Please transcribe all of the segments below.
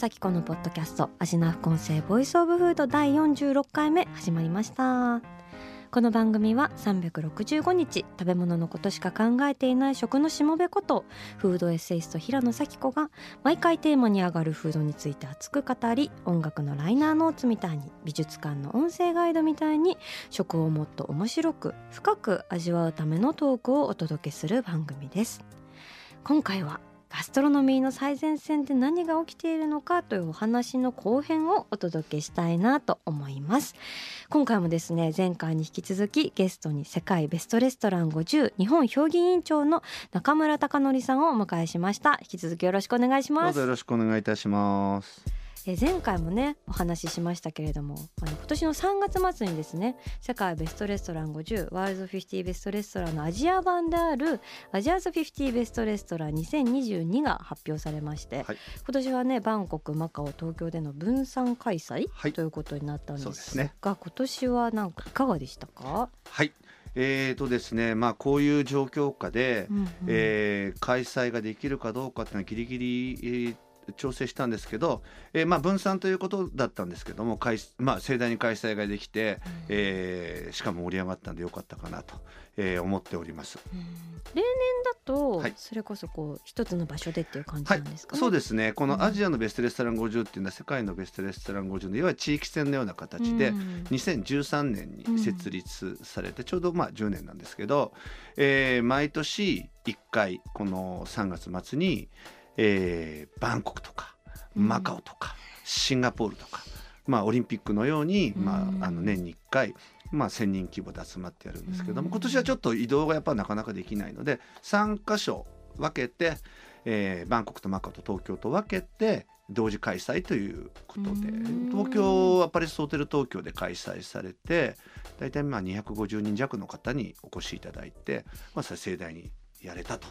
咲子のポッドキャスト味な副音声 Voice of Food 第46回目始まりました。この番組は365日食べ物のことしか考えていない食のしもべことフードエッセイスト平野咲子が毎回テーマに上がるフードについて熱く語り音楽のライナーノーツみたいに美術館の音声ガイドみたいに食をもっと面白く深く味わうためのトークをお届けする番組です。今回はアストロノミーの最前線で何が起きているのかというお話の後編をお届けしたいなと思います。今回もですね前回に引き続きゲストに世界ベストレストラン50日本評議委員長の中村貴則さんをお迎えしました。引き続きよろしくお願いします。うぞよろしくお願いいたします。え前回もねお話ししましたけれどもあの今年の3月末にですね世界ベストレストラン50ワールド50ベストレストランのアジア版であるアジアズ50ベストレストラン2022が発表されまして、はい。今年はねバンコクマカオ東京での分散開催、はい。ということになったんですがね。今年はなんかいかがでしたか、はい。えーとですね、まあこういう状況下で、うんうん。えー開催ができるかどうかっていうのはギリギリ、えー調整したんですけど、えーまあ分散ということだったんですけども、開まあ盛大に開催ができて、えーしかも盛り上がったんでよかったかなと、えー思っております。うん。例年だと、はい。それこそこう一つの場所でっていう感じはいなんですか、ねそうですね。こうんのアジアのベストレストラン50っていうのは世界のベストレストラン50のいわゆる地域戦のような形で、うん。2013年に設立されてちょうどまあ10年なんですけど、えー毎年1回この3月末に、えーバンコクとかうん。マカオとか、シンガポールとか、まあ、オリンピックのように、まうん。あ、あの年に1回、まあ、1,000人規模で集まってやるんですけども、うん。今年はちょっと移動がやっぱなかなかできないので3箇所分けて、えーバンコクとマカオと東京と分けて同時開催ということでうん。東京はパレスホテル東京で開催されて大体まあ250人弱の方にお越しいただいて、まあ、盛大にやれたと、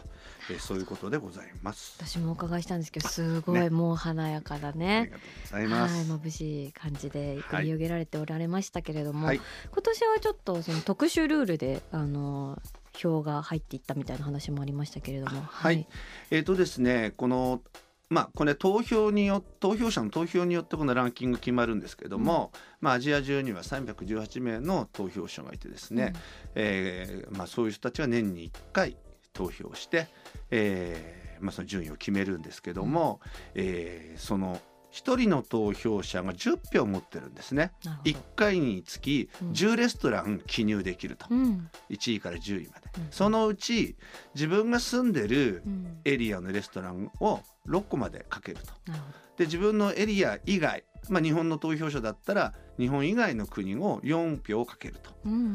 えーそういうことでございます。私もお伺いしたんですけどすごいね。もう華やかだありねがとうございます。はい眩しい感じではい繰り広げられておられましたけれども、はい。今年はちょっとその特殊ルールであの票が入っていったみたいな話もありましたけれどもはい。えーとですね、このまあこれ投票によ投票者の投票によってこのランキング決まるんですけども、まあアジア中には318名の投票者がいてですね、えーまあそういう人たちは年に1回投票して、えーまあその順位を決めるんですけども、えーその1人の投票者が10票持ってるんですね。なるほど。1回につきうん。10レストラン記入できると、うん。1位から10位まで、うん。そのうち自分が住んでるうん。エリアのレストランを6個までかけると。なるほで自分のエリア以外、まあ、日本の投票者だったら日本以外の国を4票かけると。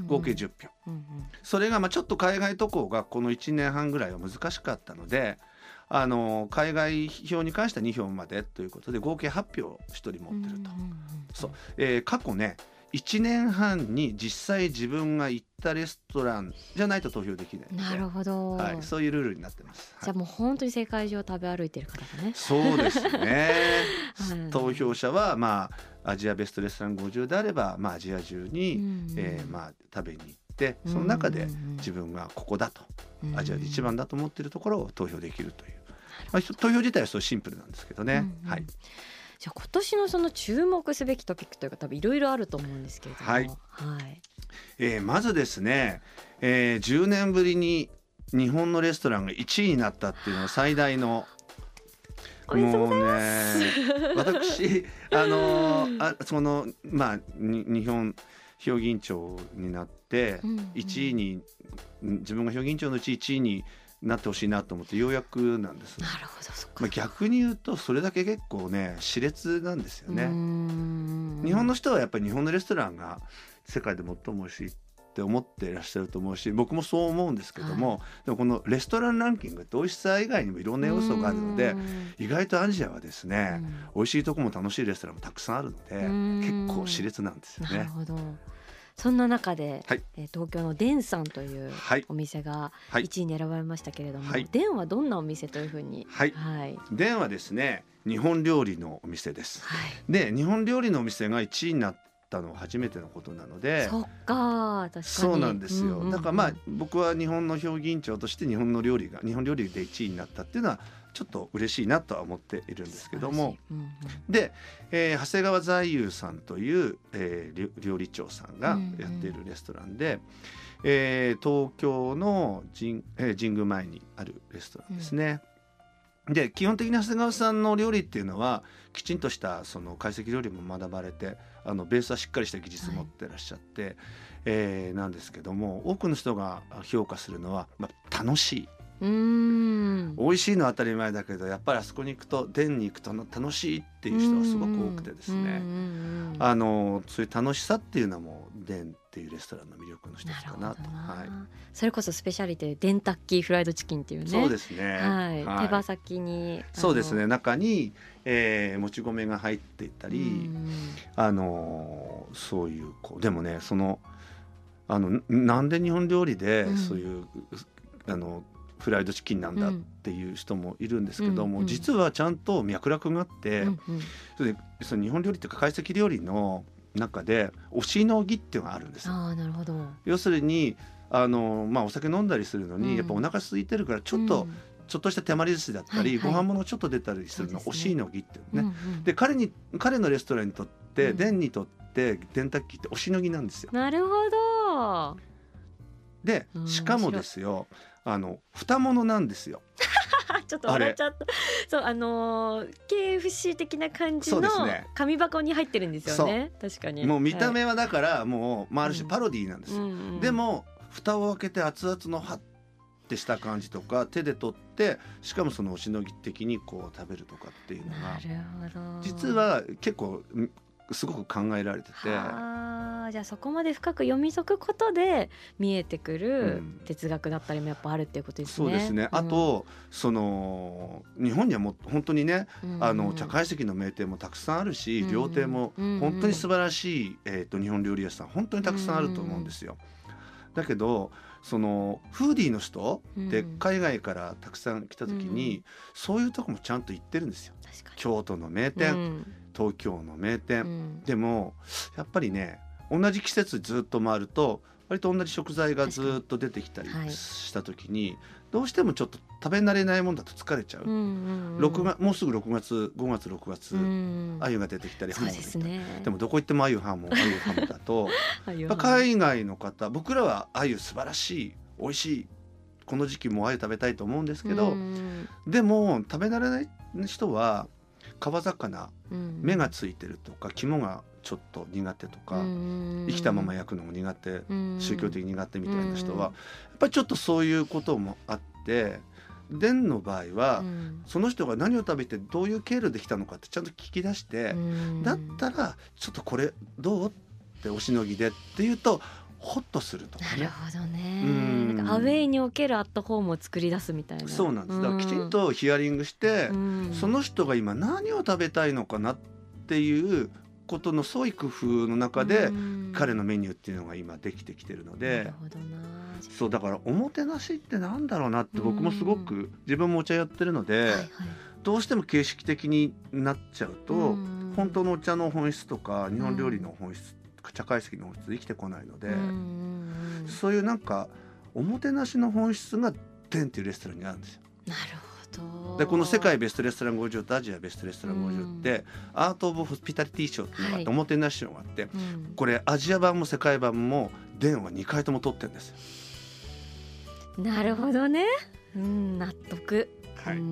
合計10票、うんうん。それがまあちょっと海外渡航がこの1年半ぐらいは難しかったのであの海外票に関しては2票までということで合計8票1人持ってると、うんうんうん。そう。えー過去ね1年半に実際自分が行ったレストランじゃないと投票できないなるほど、はい、そういうルールになってます。じゃあもう本当に世界中を食べ歩いてる方だね。そうですね。はい。投票者はまあアジアベストレストラン50であれば、まあ、アジア中に、うんえーまあ、食べに行ってその中で自分がここだと、アジアで一番だと思っているところを投票できるという、まあ、投票自体はそうシンプルなんですけどね。うんうん。はいじゃあ今年のその注目すべきトピックというか多分いろいろあると思うんですけれども、はい。はい。えーまずですね、えー10年ぶりに日本のレストランが1位になったっていうのは最大の もうね私あのーあそのまあに日本評議員長になってうんうん1位に、自分が評議員長のうち1位になってほしいなと思ってようやくなんです、なるほどまあ、逆に言うとそれだけ結構ね熾烈なんですよね。日日本の人はやっぱり日本のレストランが世界で最も美味しいっって思っていらっしゃると思うし僕もそう思うんですけども、でもこのレストランランキングって美味しさ以外にもいろんな要素があるので意外とアジアはですね、美味しいとこも楽しいレストランもたくさんあるので結構熾烈なんですよね。なるほどそんな中で、はい、え東京のデンさんというお店が1位に選ばれましたけれども、はい、デンはどんなお店というふうに、はい、はい、デンはですね日本料理のお店です。はい、で日本料理のお店が1位になったのは初めてのことなのでそっかそうなんですよ、だからまあ僕は日本の評議員長として日本の料理が日本料理で1位になったっていうのはちょっと嬉しいなとは思っているんですけども、うんうん、で、えー、長谷川在優さんという、えー、料理長さんがやっているレストランで、うんうん、えー、東京の神,、えー、神宮前にあるレストランですね。うん、で基本的に長谷川さんの料理っていうのはきちんとしたその懐石料理も学ばれてあのベースはしっかりした技術持ってらっしゃって、はい、えー、なんですけども多くの人が評価するのは、まあ、楽しいうん。美味しいのは当たり前だけどやっぱりあそこに行くと殿に行くと楽しいっていう人はすごく多くてですね。あのそういう楽しさっていうのも殿っていうレストランの魅力の一つかなと。はい、それこそスペシャリテデンタッキーフライドチキンっていうね。そうですね、はい、はい、手羽先にそうですね。中に、えー、もち米が入っていたりあのそういうこうでもねそのあのなんで日本料理でそういう、うん、あのフライドチキンなんだっていう人もいるんですけども、うん、実はちゃんと脈絡があって、うんうん、それでその日本料理っていうか懐石料理の中でおしのぎっていうのがあるんです。あなるほど。要するにあの、まあ、お酒飲んだりするのに、うん、やっぱお腹空いてるからちょっと、ちょっとした手まり寿司だったり、はいはい、ご飯物ちょっと出たりするの、おしのぎっていうね。うんうん、で彼に彼のレストランにとって、うん、にとってデンタッキーっておしのぎなんですよ。なるほど。でしかもですよあの蓋物なんですよ。ちょっと笑っちゃった。そうあのー、KFC 的な感じの紙箱に入ってるんですよね。確かに。もう見た目はだからもう、まあ、ある種パロディーなんですよ、うんうん。うん、でも蓋を開けて熱々のハッてした感じとか手で取ってしかもそのおしのぎ的にこう食べるとかっていうのが実は結構すごく考えられててあじゃあそこまで深く読み解くことで見えてくる哲学だったりもやっぱあるっていうことですね。そうですね、あとその日本にはもう本当にね、うん、あの茶会席の名店もたくさんあるし、うん、料亭も本当に素晴らしい、えーと、日本料理屋さん本当にたくさんあると思うんですよ。だけどそのフーディーの人で海外からたくさん来た時に、そういうとこもちゃんと行ってるんですよ。京都の名店、東京の名店、うん、でもやっぱりね同じ季節ずっと回ると割と同じ食材がずっと出てきたりした時に、はい、どうしてもちょっと食べ慣れないもんだと疲れちゃう,、うんうんもうすぐ6月5月6月、うん、鮎が出てきたりハモが出てきたり。で,、ね、でもどこ行っても鮎ハモ鮎ハモだと 海外の方僕らは鮎素晴らしい美味しいこの時期も鮎食べたいと思うんですけど、うん、でも食べ慣れない人は川魚、うん、目がついてるとか肝がちょっと苦手とか、生きたまま焼くのも苦手、宗教的苦手みたいな人は、やっぱりちょっとそういうこともあって伝の場合は、その人が何を食べてどういう経路できたのかってちゃんと聞き出して、だったらちょっとこれどうっておしのぎでっていうとホッとするとかね。なるほどね。アウェイにおけるアットホームを作り出すみたいな。そうなんです。だからきちんとヒアリングして、その人が今何を食べたいのかなっていうことの創意工夫の中で彼のメニューっていうのが今できてきてるのでそうだからおもてなしってなんだろうなって僕もすごく自分もお茶やってるので、どうしても形式的になっちゃうと本当のお茶の本質とか日本料理の本質茶会席の本質生きてこないのでそういうなんかおもてなしの本質が「天」っていうレストランにあるんですよ。なるほどでこの世界ベストレストラン50とアジアベストレストラン50って、アート・オブ・ホスピタリティ賞っていうのがあって、はい、おもてなし賞があって、うん、これアジア版も世界版も電は2回とも取ってるんですよ。なるほどね、うん、納得。はい、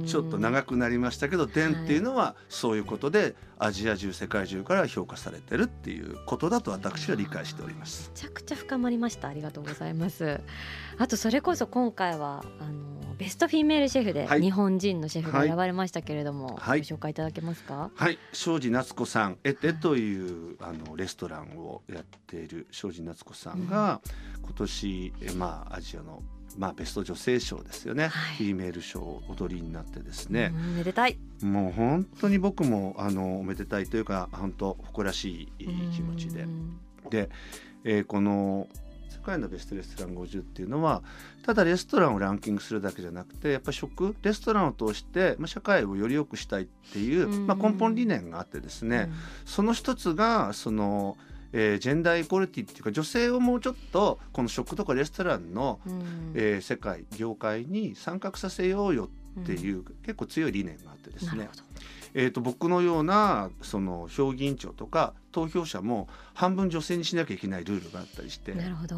ちょっと長くなりましたけど伝っていうのはそういうことでアジア中世界中から評価されてるっていうことだと私は理解しております。めちゃくちゃ深まりました。ありがとうございます。あとそれこそ今回はあのベストフィメールシェフではい。日本人のシェフが選ばれましたけれども、はい。ご紹介いただけますか？はい、庄司夏子さんエテというあのレストランをやっている庄司夏子さんが、今年えまあアジアのまあベスト女性賞ですよね、はい。フィメール賞をお取りになってですね。う、んめでたい。もう本当に僕もあのおめでたいというか本当誇らしい気持ちで。う、ん。で、えーこの世界のベストレストラン50っていうのはただレストランをランキングするだけじゃなくてやっぱり食レストランを通して、まあ、社会をより良くしたいっていう、うん。まあ、根本理念があってですね、その一つがその、えージェンダーイコリティっていうか女性をもうちょっとこの食とかレストランの、うん。うんえー世界業界に参画させようよっていう、うん。結構強い理念があってですね。えー、と僕のようなその評議員長とか投票者も半分女性にしなきゃいけないルールがあったりして。なるほど。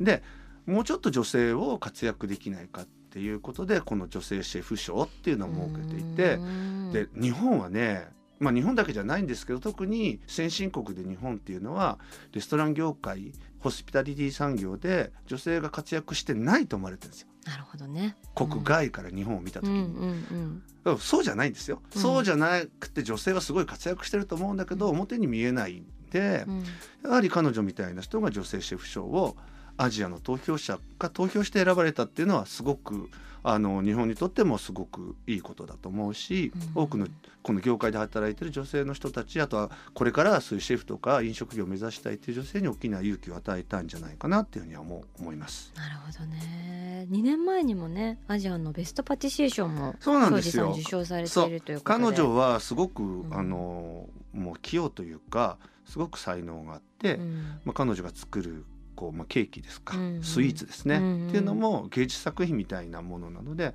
でもうちょっと女性を活躍できないかっていうことでこの女性シェフ賞っていうのを設けていて。うん。で日本はねまあ日本だけじゃないんですけど特に先進国で日本っていうのはレストラン業界ホスピタリティ産業で女性が活躍してないと思われてるんですよ。なるほどね。国外から日本を見た時に。うんうんうんそうじゃないんですよ、うん。そうじゃなくて女性はすごい活躍してると思うんだけど表に見えないんで、うん。やはり彼女みたいな人が女性シェフ賞をアジアの投票者が投票して選ばれたっていうのはすごくあの日本にとってもすごくいいことだと思うし、うん。多くのこの業界で働いてる女性の人たちあとはこれからそういうシェフとか飲食業を目指したいっていう女性に大きな勇気を与えたんじゃないかなっていうふうには思う思います。なるほどね。2年前にもねアジアのベストパティシエ賞もそうなんですよさん受賞されているということで。彼女はすごく、ん。あのもう器用というかすごく才能があって、うん。まあ、彼女が作るこう、まあ、ケーキですか、うんうんスイーツですね、うんうんっていうのも芸術作品みたいなものなので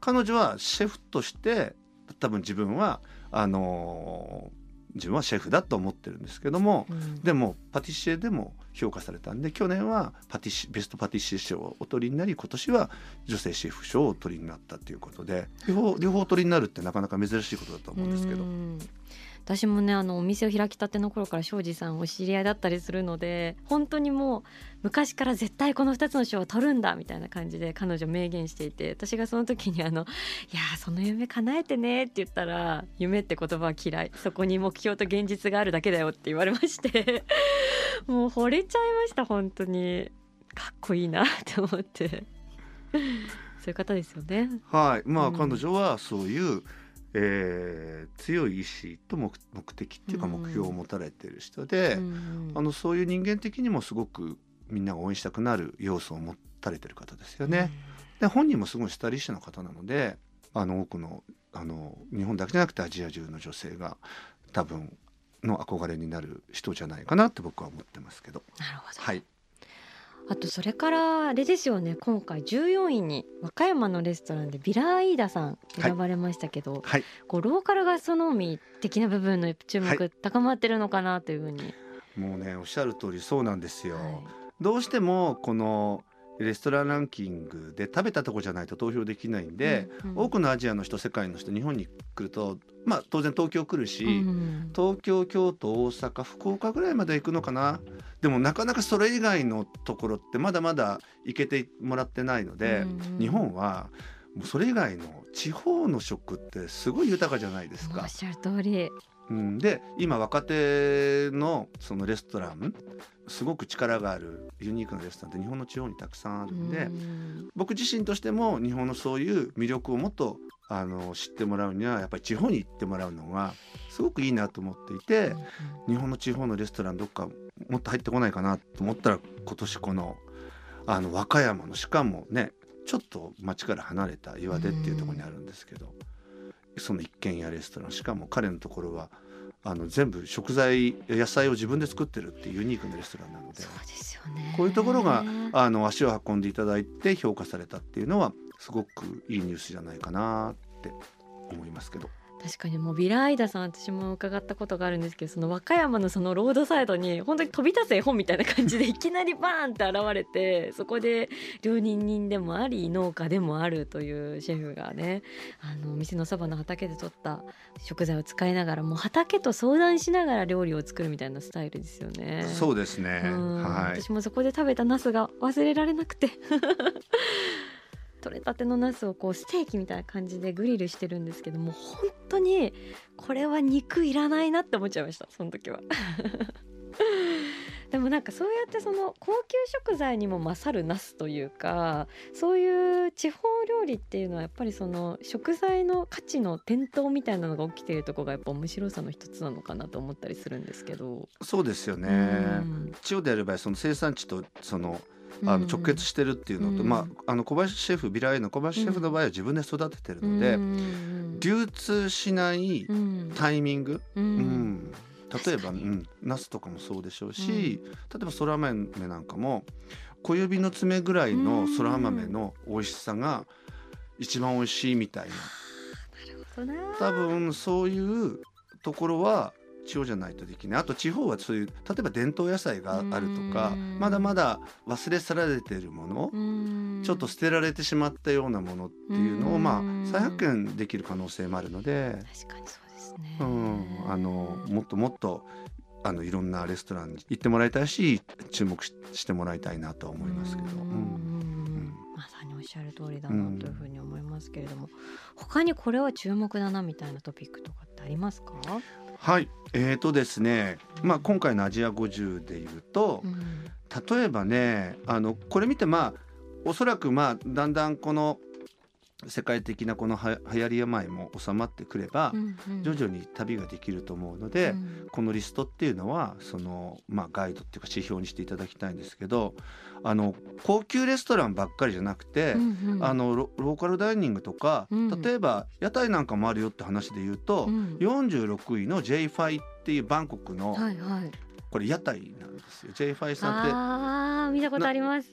彼女はシェフとして多分自分はあの自分はシェフだと思ってるんですけども、うん。でもパティシエでも評価されたんで去年はパティシベストパティシエ賞をお取りになり今年は女性シェフ賞をお取りになったということで両方両方お取りになるってなかなか珍しいことだと思うんですけど。うん私もねあのお店を開きたての頃から庄司さんお知り合いだったりするので本当にもう昔から絶対この2つの賞を取るんだみたいな感じで彼女明言していて私がその時にあの「いやーその夢叶えてね」って言ったら「夢って言葉は嫌い。そこに目標と現実があるだけだよ」って言われましてもう惚れちゃいました本当に。かっこいいなって思って。そういう方ですよね。はい、まあ、うん。彼女はそういう、えー強い意志と目目的っていうかうん。目標を持たれている人で、うんあのそういう人間的にもすごくみんなが応援したくなる要素を持たれてる方ですよね。で本人もすごいスタイリッシュな方なのであの多くのあの日本だけじゃなくてアジア中の女性が多分の憧れになる人じゃないかなって僕は思ってますけど。なるほど。はい、あとそれからあれですよね今回14位に和歌山のレストランでビラーイーダさん選ばれましたけど、はい、こうローカルガストノーミー的な部分の注は目高まってるのかなというふうに、もうねおっしゃる通りそうなんですよ。はい。どうしてもこのレストランランキングで食べたとこじゃないと投票できないんで、うんうん。多くのアジアの人世界の人日本に来るとまあ当然東京来るし、うん東京京都大阪福岡ぐらいまで行くのかな。でもなかなかそれ以外のところってまだまだ行けてもらってないので、うん。日本はもうそれ以外の地方の食ってすごい豊かじゃないですか。おっ。しゃる通り、うん、で今若手のそのレストランすごく力があるユニークなレストランって日本の地方にたくさんあるんで、うん。僕自身としても日本のそういう魅力をもっとあの知ってもらうにはやっぱり地方に行ってもらうのがすごくいいなと思っていて、日本の地方のレストランどっかもっと入ってこないかなと思ったら今年このあの和歌山のしかもねちょっと町から離れた岩手っていうところにあるんですけど、その一軒家レストランしかも彼のところはあの全部食材野菜を自分で作ってるっていうユニークなレストランなのでそうですよねこういうところがあの足を運んでいただいて評価されたっていうのはすごくいいニュースじゃないかなって思いますけど。確かにもうビラアイダさん私も伺ったことがあるんですけどその和歌山のそのロードサイドに本当に飛び立つ絵本みたいな感じでいきなりバーンって現れて そこで料理人でもあり農家でもあるというシェフがねあの店のそばの畑で取った食材を使いながらもう畑と相談しながら料理を作るみたいなスタイルですよね。そうですね。うんはい。私もそこで食べたナスが忘れられなくて取れたてのナスをこうステーキみたいな感じでグリルしてるんですけども本当にこれは肉いらないなって思っちゃいましたその時は。でもなんかそうやってその高級食材にも勝るナスというかそういう地方料理っていうのはやっぱりその食材の価値の転倒みたいなのが起きているところがやっぱ面白さの一つなのかなと思ったりするんですけど。そうですよね、うん。地方であればその生産地とそのあの直結してるっていうのと、うん。まあ、あの小林シェフビラエの小林シェフの場合は自分で育ててるので、うん。流通しないうんタイミング、ううん。ん。例えば、うん、ナスとかもそうでしょうし、例えばそら豆なんかも小指の爪ぐらいのそら豆の美味しさが一番美味しいみたいな。な多分そういうところは地方じゃないとできない。あと地方はそういう例えば伝統野菜があるとかうん。まだまだ忘れ去られているものうん。ちょっと捨てられてしまったようなものっていうのをうん。まあ再発見できる可能性もあるので、確かにそうですね。うん、あのもっともっとあのいろんなレストランに行ってもらいたいし注目ししてもらいたいなとは思いますけど。ううん。んまさにおっしゃる通りだなというふうに思いますけれども、他にこれは注目だなみたいなトピックとかってありますか？はい。えーとですね、まあ、今回のアジア50でいうと、うん。例えばねあのこれ見てまあおそらくまあだんだんこの世界的なこのは流行り病も収まってくれば、徐々に旅ができると思うので、うん。このリストっていうのはその、まあ、ガイドっていうか指標にしていただきたいんですけどあの高級レストランばっかりじゃなくて、あのロローカルダイニングとか、うん。例えば屋台なんかもあるよって話で言うと、うん。46位の J ファイっていうバンコクの。これ屋台なんですよ。J ファイさんってああ見たことあります。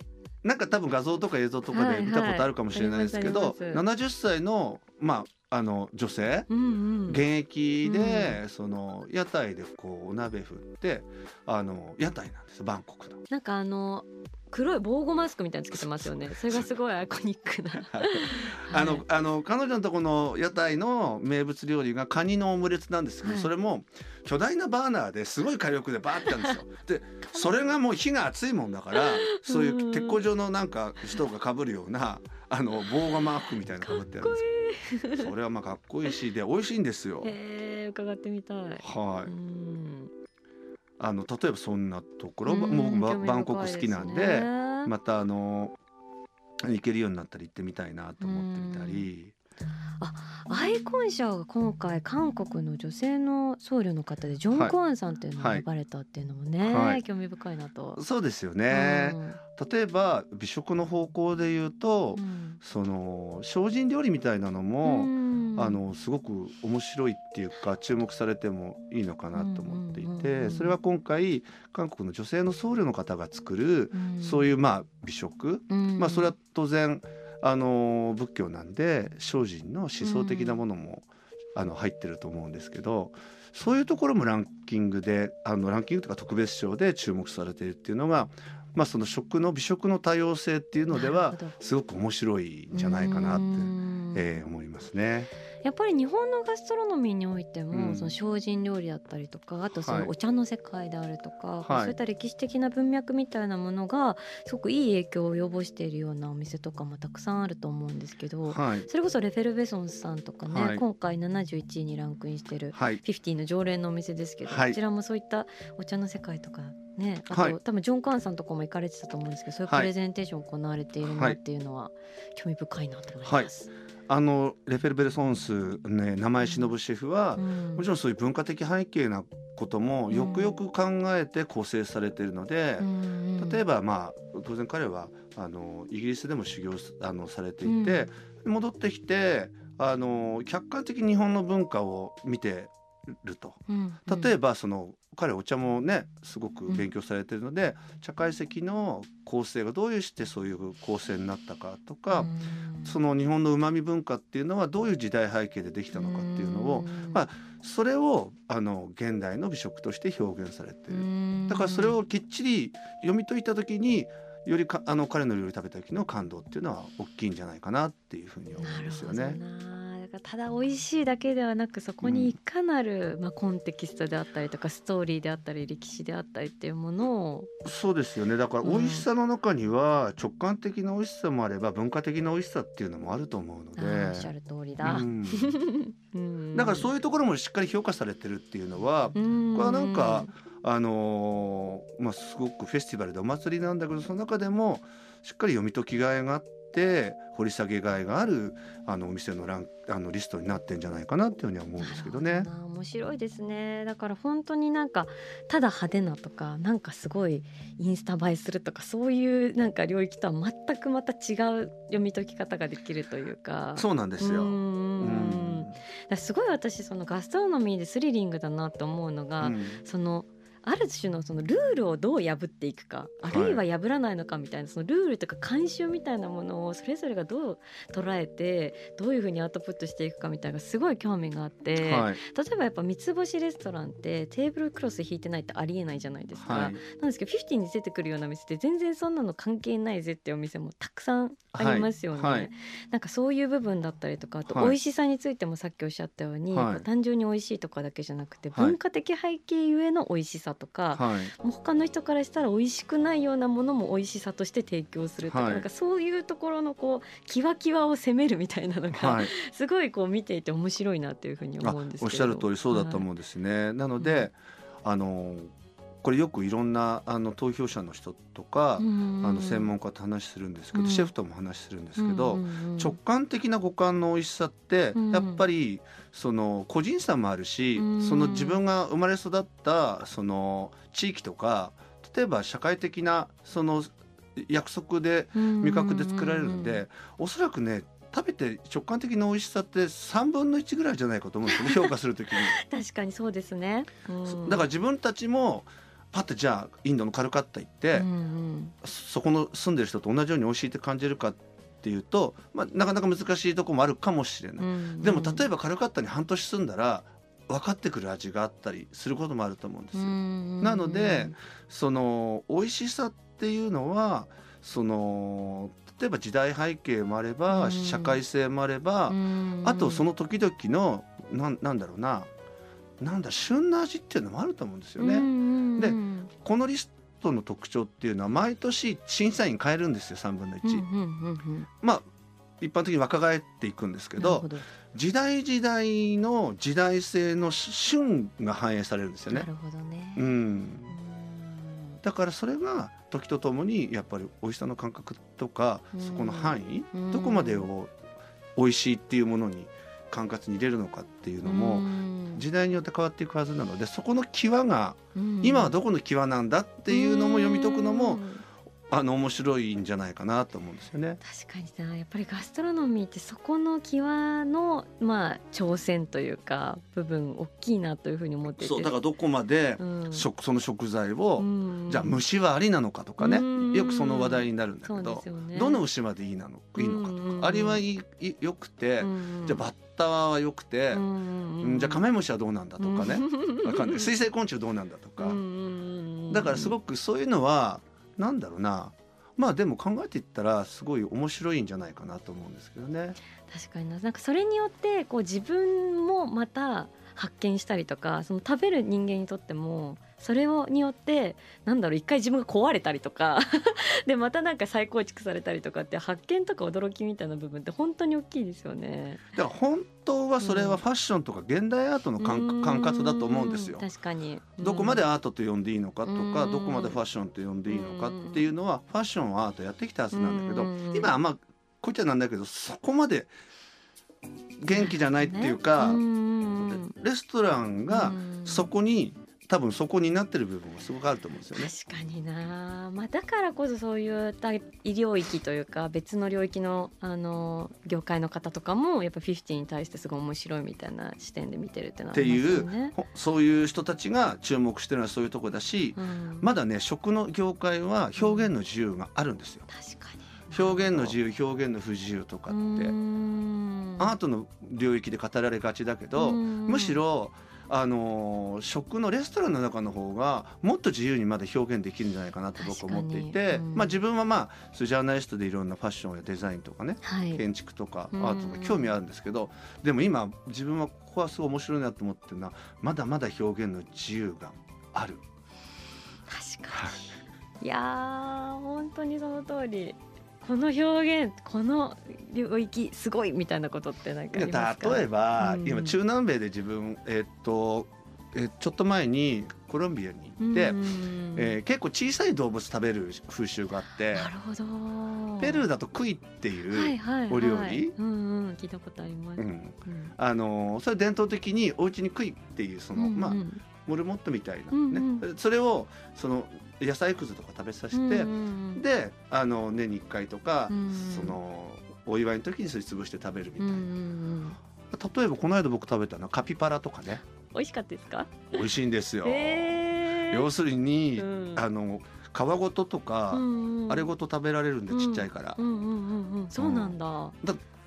なんか多分画像とか映像とかはいはいで見たことあるかもしれないですけど、ありますあります70歳のまああの女性、うんうん。現役で、その屋台でこうお鍋振ってあの屋台なんですバンコクの。なんかあの黒い防護マスクみたいにつけてますよね。それがすごいアイコニックな。あのはいあの彼女のとこの屋台の名物料理がカニのオムレツなんですけど、はいそれも巨大なバーナーですごい火力でバーってやるんですよ。でそれがもう火が熱いもんだからそういう鉄工所のなんか人が被るようなあの防護マークみたいなの被ってやるんですけどそれはまあかっこいいしで美味しいんですよ。へえ伺ってみたい。はい、うんあの例えばそんなところうんもう僕バンコク好きなんでまたあの行けるようになったら行ってみたいなと思ってみたり。アイコン賞が今回韓国の女性の僧侶の方でジョン・クワンさんっていうのが選ばれたっていうのもね、はい。興味深いなと。そうですよね、例えば美食の方向で言うと、うん。その精進料理みたいなのも、うんあのすごく面白いっていうか注目されてもいいのかなと思っていてうん。それは今回韓国の女性の僧侶の方が作るうん。そういうまあ美食、うん。まあそれは当然あの仏教なんで精進の思想的なものも、あの入ってると思うんですけどそういうところもランキングであのランキングとか特別賞で注目されているっていうのが、まあ、その食の美食の多様性っていうのではすごく面白いんじゃないかなって、うん。えー思いますね。やっぱり日本のガストロノミーにおいても、うん。その精進料理だったりとかあとそはい。のお茶の世界であるとか、はい。そういった歴史的な文脈みたいなものがすごくいい影響を及ぼしているようなお店とかもたくさんあると思うんですけど、はい、それこそレフェルベソンさんとかね、はい。今回71位にランクインしてるはい、50の常連のお店ですけど、はい。こちらもそういったお茶の世界とかねあと、はい。多分ジョン・カーンさんとかも行かれてたと思うんですけどそういうはい。プレゼンテーション行われているなっていうのは興味深いなと思います。あのレフェルベルソンス、ね、名前忍シェフは、うん。もちろんそういう文化的背景なこともよくよく考えて構成されているので、例えばばまあ当然彼はあのイギリスでも修行すあのされていて、戻ってきてあの客観的に日本の文化を見てると。例えば、ばその彼お茶もねすごく勉強されてるので、茶会席の構成がどういうしてそういう構成になったかとか、その日本のうまみ文化っていうのはどういう時代背景でできたのかっていうのを、まあそれをあの現代の美食として表現されてる。だからそれをきっちり読み解いた時によりかあの彼の料理食べた時の感動っていうのは大きいんじゃないかなっていうふうに思うんですよね。ただ美味しいだけではなくそこにいかなる、まあ、コンテキストであったりとかストーリーであったり歴史であったりっていうものを。そうですよね。だから美味しさの中には直感的な美味しさもあれば文化的な美味しさっていうのもあると思うので。おっしゃる通りだ、うん。うん。だからそういうところもしっかり評価されてるっていうのは、うん。これはなんかあのーまあ、すごくフェスティバルでお祭りなんだけどその中でもしっかり読み解きがいがあって掘り下げがいがあるあのお店のランあのリストになってんじゃないかなっていうふうには思うんですけどね。どな面白いですね。だから本当になんかただ派手なとかなんかすごいインスタ映えするとかそういうなんか領域とは全くまた違う読み解き方ができるというか。そうなんですよ。ううん。すごい私そのガストロノミーでスリリングだなと思うのが、うん。そのある種のそのルールをどう破っていくかあるいは破らないのかみたいなそのルールとか慣習みたいなものをそれぞれがどう捉えてどういうふうにアウトプットしていくかみたいなすごい興味があって、はい。例えばやっぱ三つ星レストランってテーブルクロス引いてないってありえないじゃないですか。はい。なんですけど50に出てくるような店って全然そんなの関係ないぜっていうお店もたくさんありますよね。はい。はい。なんかそういう部分だったりとかあとはい美味しさについてもさっきおっしゃったように、単純に美味しいとかだけじゃなくて、はい。文化的背景ゆえの美味しさとか、はい。もう他の人からしたら美味しくないようなものも美味しさとして提供するとか,、はい。なんかそういうところのこうキワキワを攻めるみたいなのが、はい。すごいこう見ていて面白いなっていうふうにあ思うんですけど。おっしゃる通りそうだと思うんですね。なので、あのこれよくいろんなあの投票者の人とか、あの専門家と話するんですけど、うん。シェフとも話するんですけど、直感的な五感の美味しさって、うん。やっぱりその個人差もあるし、うん。その自分が生まれ育ったその地域とか例えば社会的なその約束で味覚で作られるんで、おそらくね食べて直感的な美味しさって3分の1ぐらいじゃないかと思うんですよね 評価するときに。確かにそうですね、うん。だから自分たちもパッてじゃあインドのカルカッタ行って、うんうんそこの住んでる人と同じように美味しいって感じるかっていうと、まあ、なかなか難しいところもあるかもしれない。うんでも例えばカルカッタに半年住んだら分かってくる味があったりすることもあると思うんですよ。なのでその美味しさっていうのはその例えば時代背景もあれば、うん社会性もあれば、あとその時々のなんなんだろうななんだ旬な味っていうのもあると思うんですよね。でこのリストの特徴っていうのは毎年審査員変えるんですよ3分の1。まあ一般的に若返っていくんですけど。時代時代の時代性の旬が反映されるんですよね。な。るほどね。うん、うん。だからそれが時とともにやっぱり美味しさの感覚とかうん。そこの範囲うん。どこまでを美味しいっていうものに管轄に入れるのかっていうのもうん。時代によって変わっていくはずなのでそこの際がうん。今はどこの際なんだっていうのも読み解くのもうんあの面白いんじゃないかなと思うんですよね。確かになやっぱりガストロノミーってそこの際のまあ挑戦というか部分大きいなというふうに思ってそうだからどこまでうん。食その食材をうん。じゃあ虫はありなのかとかねうん。よくその話題になるんだけどね。どの牛までいいなのいいのかとうん。かアリはいいいよくてうんじゃあバッタはよくてうんうんじゃあカメムシはどうなんだとかね わかんない。水生昆虫どうなんだとか。だからすごくくそういうのはなんだろうなまあでも考えていったらすごい面白いんじゃないかなと思うんですけどね。確かになんかそれによってこう自分もまた発見したりとかその食べる人間にとってもそれをによってなんだろう一回自分が壊れたりとか でまたなんか再構築されたりとかって発見とか驚きみたいな部分って本当に大きいですよね。だから本当はそれはファッションとか現代アートの感感覚だと思うんですよ。確かに。どこまでアートと呼んでいいのかとかうん。どこまでファッションと呼んでいいのかっていうのはファッションはアートやってきたはずなんだけどうん。今あこういっちゃなんだけどそこまで元気じゃないっていうかレストランがそこに多分そこになってる部分はすごくあると思うんですよね。確かにな、まあ、だからこそそういった医療域というか別の領域のあの業界の方とかもやっぱ50に対してすごい面白いみたいな視点で見てるってのはあっていうそういう人たちが注目してるのはそういうところだしうん。まだね食の業界は表現の自由があるんですよ。確かに。表現の自由表現の不自由とかって。アートの領域で語られがちだけどむしろあのー食のレストランの中の方がもっと自由にまだ表現できるんじゃないかなと僕は思ってい確て、うん。まあ、自分はまあジャーナリストでいろんなファッションやデザインとかねはい。建築とかアうんートとか興味あるんですけどでも今自分はここはすごい面白いなと思ってるのはまだまだ表現の自由がある。確かに。いやー本当にその通りこの表現この領域すごいみたいなことって何かありますか？例えば、うん。今中南米で自分えっとえちょっと前にコロンビアに行って、うんえー結構小さい動物食べる風習があってなるほど。ペルーだとクイっていう、はいはいはい。お料理？うんうん聞いたことあります、うん。うん。あのーそれ伝統的にお家にクイっていうその、うんうん。まあモルモットみたいな、ね。うん。それをその野菜くずとか食べさせて、であの年に1回とか、うんそのお祝いの時にそれ潰して食べるみたいな、例えばこの間僕食べたのはカピバラとかね。美味しかったですか？美味しいんですよ。へー。要するに、うん。あの皮ごととか、うんうんあれごと食べられるんで、うんちっちゃいから、そうなん。だ、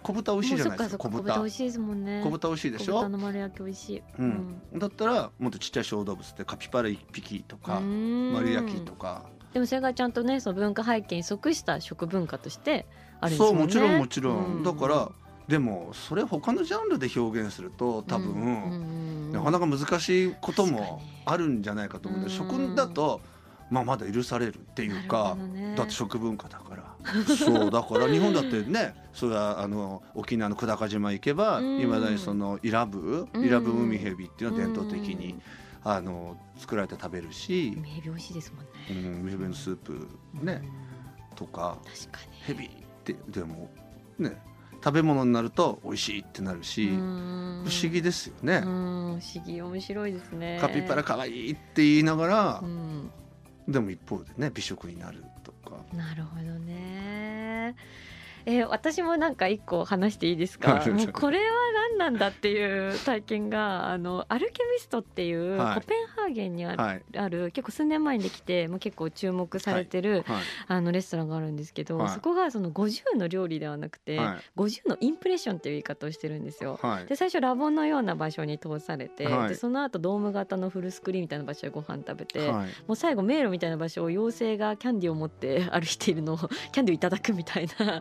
小豚美味しいじゃないですか小豚。豚美味しいですもんね。小豚美味しいでし小豚ょの丸焼き美味しい、うん。だったらもっとちっちゃい小動物でカピバラ1匹とか、うん。丸焼きとか、でもそれがちゃんとねその文化背景に即した食文化としてあるんですね。そうもちろんもちろん、うん。だからでもそれ他のジャンルで表現すると多分、うんうんなかなか難しいこともにあるんじゃないかと思うんで、うん。食だと、まあ、まだ許されるっていうかね。だって食文化だからそうだから日本だってねそれはあの沖縄の久高島行けばうん。いまだにそのイラブうん。イラブ海ヘビっていうのは伝統的にうん。あの作られて食べるし、海ヘビ美味しいですもんね。うん、海ヘビのスープねとかうん確かに。ヘビってでもね食べ物になると美味しいってなるし不不思議ですよね。うん。不思議面白いですね。カピバラ可愛いって言いながらうん。でも一方でね美食になるとか。なるほどねえー私もなんか一個話していいですか？はい。もうこれは何なんだっていう体験があのアルケミストっていうはい。コペンハーゲンにある,、はい。ある結構数年前にできてもう結構注目されてる、はい。あのレストランがあるんですけど、はい。そこがその50の料理ではなくて、はい。50のインプレッションっていう言い方をしてるんですよ。はい。で最初ラボのような場所に通されて、はい。でその後ドーム型のフルスクリーンみたいな場所でご飯食べて、はい。もう最後迷路みたいな場所を妖精がキャンディーを持って歩いているのをキャンディーをいただくみたいな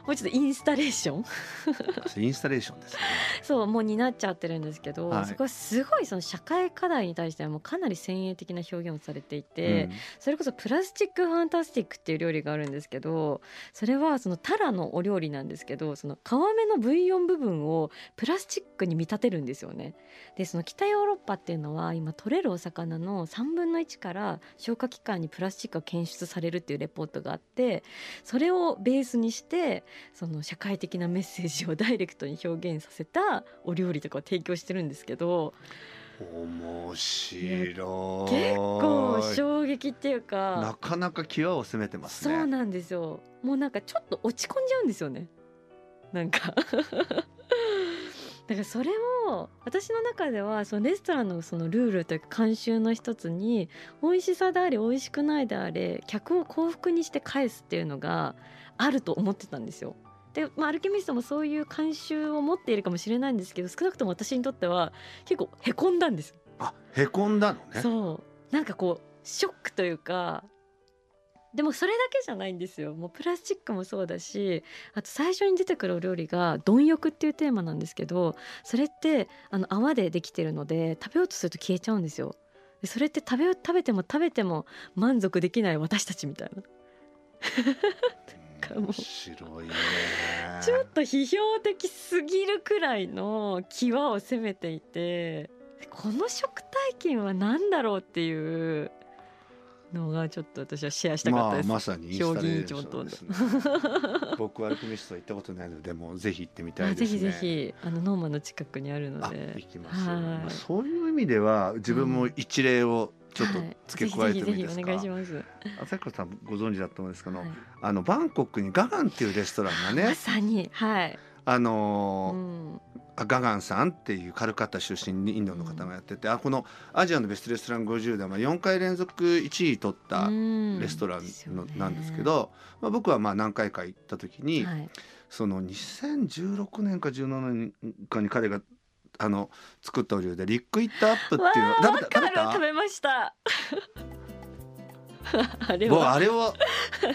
もうちょっとインスタレーションインスタレーションですね。そうもうになっちゃってるんですけど、はいそこはすごいその社会課題に対してはもうかなり先鋭的な表現をされていて、それこそプラスチックファンタスティックっていう料理があるんですけどそれはそのタラのお料理なんですけどその皮目のブイヨン部分をプラスチックに見立てるんですよね。でその北ヨーロッパっていうのは今取れるお魚の3分の1から消化器官にプラスチックが検出されるっていうレポートがあってそれをベースにしてその社会的なメッセージをダイレクトに表現させたお料理とかを提供してるんですけど面白い。結構衝撃っていうか。なかなか際を攻めてますね。そうなんですよもうなんかちょっと落ち込んじゃうんですよねなんかだからそれも私の中ではそのレストランのそのルールというか慣習の一つに美味しさであれ美味しくないであれ客を幸福にして返すっていうのがあると思ってたんですよ。で、まあ、アルケミストもそういう慣習を持っているかもしれないんですけど少なくとも私にとっては結構へこんだんですあ、へこんだのね。そう。なんかこうショックというかでもそれだけじゃないんですよ。もうプラスチックもそうだしあと最初に出てくるお料理が「貪欲」っていうテーマなんですけどそれってあの泡でできてるので食べようとすると消えちゃうんですよ。でそれって食べ食べても食べても満足できない私たちみたいなかもう面白いね。ちょっと批評的すぎるくらいの際を攻めていてこの食体験は何だろうっていうのがちょっと私はシェアしたかったです。まあまさにインスタレーションですね。僕はアルケミストは行ったことないので、もうぜひ行ってみたいですね。あぜひぜひあのノーマンの近くにあるのあ、で行きます。はいまあそういう意味では自分も一例をちょっとはい。付け加えてもいいですか？朝倉さんご存知だと思うんですけど、はい。あのバンコクにガガンっていうレストランがまね、さに。はい。あうのーん。あガガンさんっていうカルカッタ出身にインドの方がやってて、あこのアジアのベストレストラン50では4回連続1位取ったレストランの、なんですけ、ど、まあ、僕はまあ何回か行った時に、はい。その2016年か17年かに彼があの作ったお料理で Lick It Up っていうの食べた？食べた？食べましたあれ僕はあれを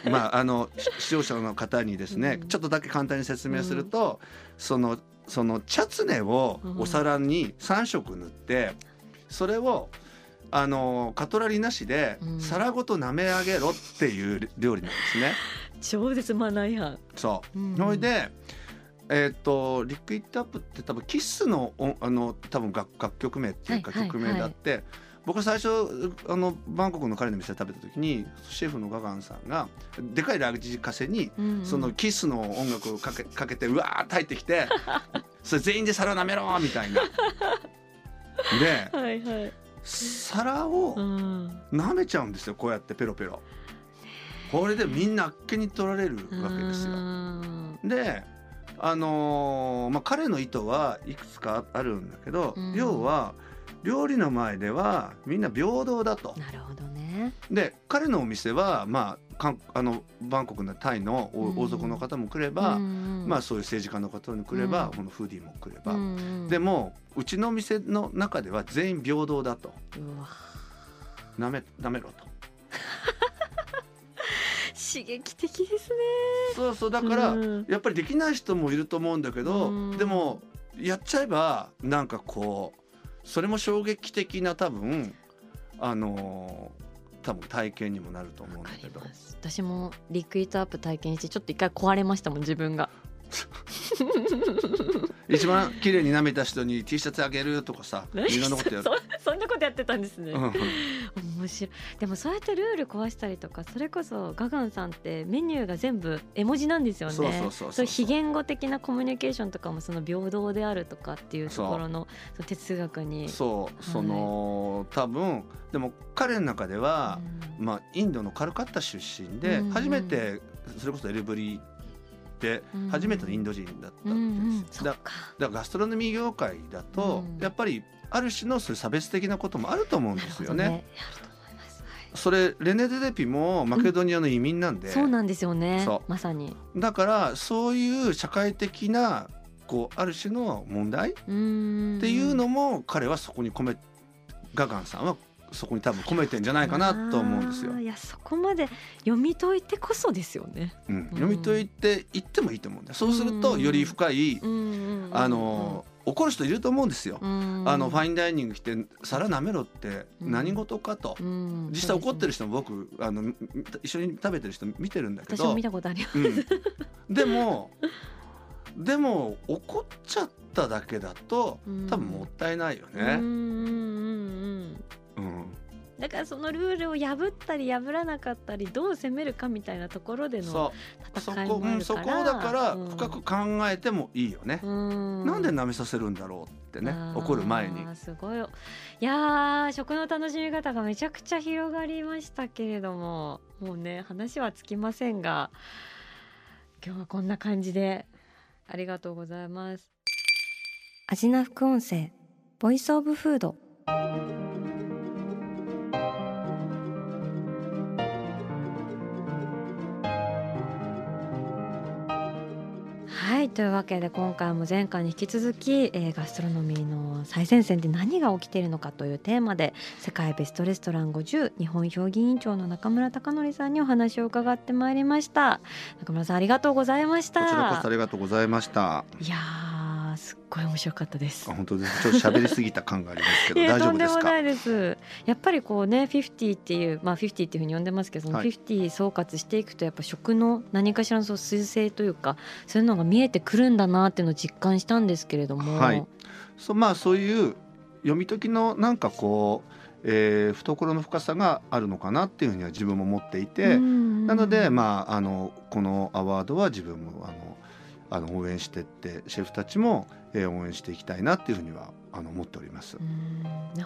まああのし視聴者の方にですね、うんちょっとだけ簡単に説明すると、そのそのチャツネをお皿に3色塗って、それをあのカトラリーなしでうん皿ごと舐め上げろっていう料理なんですね。超絶マナー違反そう、うんそれでえっ、と Lick It Up って多分キスのおあの多分楽楽曲名っていうかはいはい曲名であって、僕最初あのバンコクの彼の店で食べた時にシェフのガガンさんがでかいラジカセにうんうんそのキスの音楽をかけかけてうわーって入ってきて それ全員で皿舐めろみたいな。ではいはい皿をうん舐めちゃうんですよこうやってペロペロ。これでみんなあっけに取られるわけですよ。うんであのーまあ、彼の意図はいくつかあるんだけど、うん。要は料理の前ではみんな平等だと。なるほどね。で彼のお店は、まあ、かんあのバンコクのタイの王族の方も来れば、うん。うんまあ、そういう政治家の方に来れば、うん。このフーディーも来れば、うん。うんでもうちの店の中では全員平等だと。なめなめろと。刺激的ですね。そうそうだから、うん。やっぱりできない人もいると思うんだけど、うん。でもやっちゃえばなんかこうそれも衝撃的な多分あのー多分体験にもなると思うんだけど。私も Lick It Up 体験してちょっと一回壊れましたもん自分が 一番綺麗に舐めた人に T シャツあげるとかさいろんなことやる。そそんなことやってたんですね、うん面白い。でもそうやってルール壊したりとかそれこそガガンさんってメニューが全部絵文字なんですよね。そうそうそうそういう。非言語的なコミュニケーションとかもその平等であるとかっていうところのその哲学に。そう、い。その多分でも彼の中では、うん。まあ、インドのカルカッタ出身で、初めてそれこそエルブリでうん。初めてのインド人だったうんです。だか。らガストロノミー業界だと、うん。やっぱりある種のそういう差別的なこともあると思うんですよね。それレネ・デデピもマケドニアの移民なんで、そうなんですよね。そう。まさに。だからそういう社会的なこうある種の問題っうん。ていうのも彼はそこに込めガガンさんはそこに多分込めてんじゃないかなと思うんですよ。いやそこまで読み解いてこそですよね。うん、読み解いていってもいいと思うんだよ。そうするとより深い、あの怒る人いると思うんですよ。うん。あのファインダイニング来て皿舐めろって何事かと。うん。実際怒ってる人も僕あの一緒に食べてる人見てるんだけど。見たことあります。うん、でもでも怒っちゃっただけだとうん。多分もったいないよね。うん。うんうんだからそのルールを破ったり破らなかったりどう攻めるかみたいなところでのそう。そ戦いこ、うん、もあるから。そこをだからうん。深く考えてもいいよね。うん。なんで舐めさせるんだろうってね怒る前に。すごい。いやー食の楽しみ方がめちゃくちゃ広がりましたけれどももうね話はつきませんが今日はこんな感じでありがとうございます。アジナ副音声ボイスオブフードというわけで今回も前回に引き続き、えーガストロノミーの最前線で何が起きているのかというテーマで世界ベストレストラン50日本評議員長の中村貴則さんにお話を伺ってまいりました中村さんありがとうございましたこちらこそありがとうございました。いやごい面白かったです。あ本当です。ちょっと喋りすぎた感がありますけど 大丈夫ですか？な。いです。やっぱりこうね50っていうまあ50っていうふうに呼んでますけどそのはい。50総括していくとやっぱ食の何かしらのそう趨勢というかそういうのが見えてくるんだなっていうのを実感したんですけれども、はい。そうまあそういう読み解きのなんかこう、えー懐の深さがあるのかなっていうふうには自分も思っていて、なのでまああのこのアワードは自分もあのあの応援してってシェフたちも、えー応援していきたいなっていうふうにはあの思っております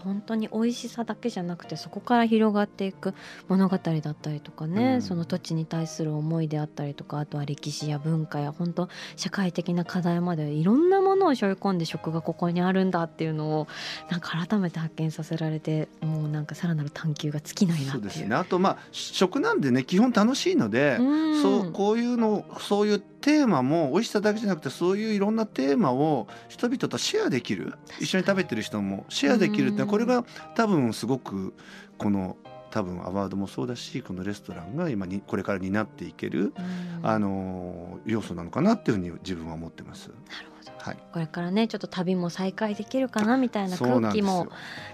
本当に美味しさだけじゃなくてそこから広がっていく物語だったりとかね、うんその土地に対する思いであったりとかあとは歴史や文化や本当社会的な課題までいろんなものを背負い込んで食がここにあるんだっていうのをなんか改めて発見させられてもうなんかさらなる探求が尽きないなっていう。そうですね。あとまあ食なんでね基本楽しいので、うんそうこういうのそういうテーマも美味しさだけじゃなくてそういういろんなテーマを人々とシェアできる一緒に食べてる人もシェアできるってこれが多分すごくこの多分アワードもそうだしこのレストランが今にこれから担っていける、あの要素なのかなっていうふうに自分は思ってます。なるほど、はい、これからねちょっと旅も再開できるかなみたいな空気も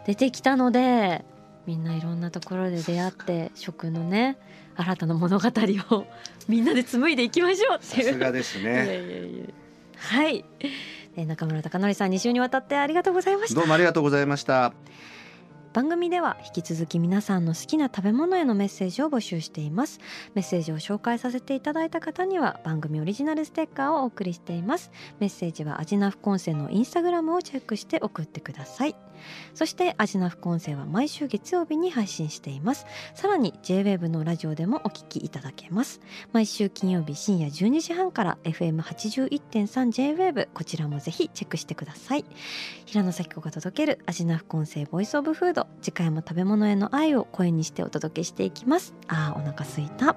出てきたのでみんないろんなところで出会って食のね新たな物語をみんなで紡いでいきましょうっていう。さすがですね。いやいやいやはい。中村貴則さん2週にわたってありがとうございました。どうもありがとうございました。番組では引き続き皆さんの好きな食べ物へのメッセージを募集しています。メッセージを紹介させていただいた方には番組オリジナルステッカーをお送りしています。メッセージはアジナフコンセのインスタグラムをチェックして送ってください。そしてアジナフコンセは毎週月曜日に配信しています。さらに JWAVE のラジオでもお聞きいただけます。毎週金曜日深夜12時半から FM81.3JWAVE こちらもぜひチェックしてください。平野咲子が届けるアジナフコンセボイスオブフード。次回も食べ物への愛を声にしてお届けしていきます。あーお腹すいた。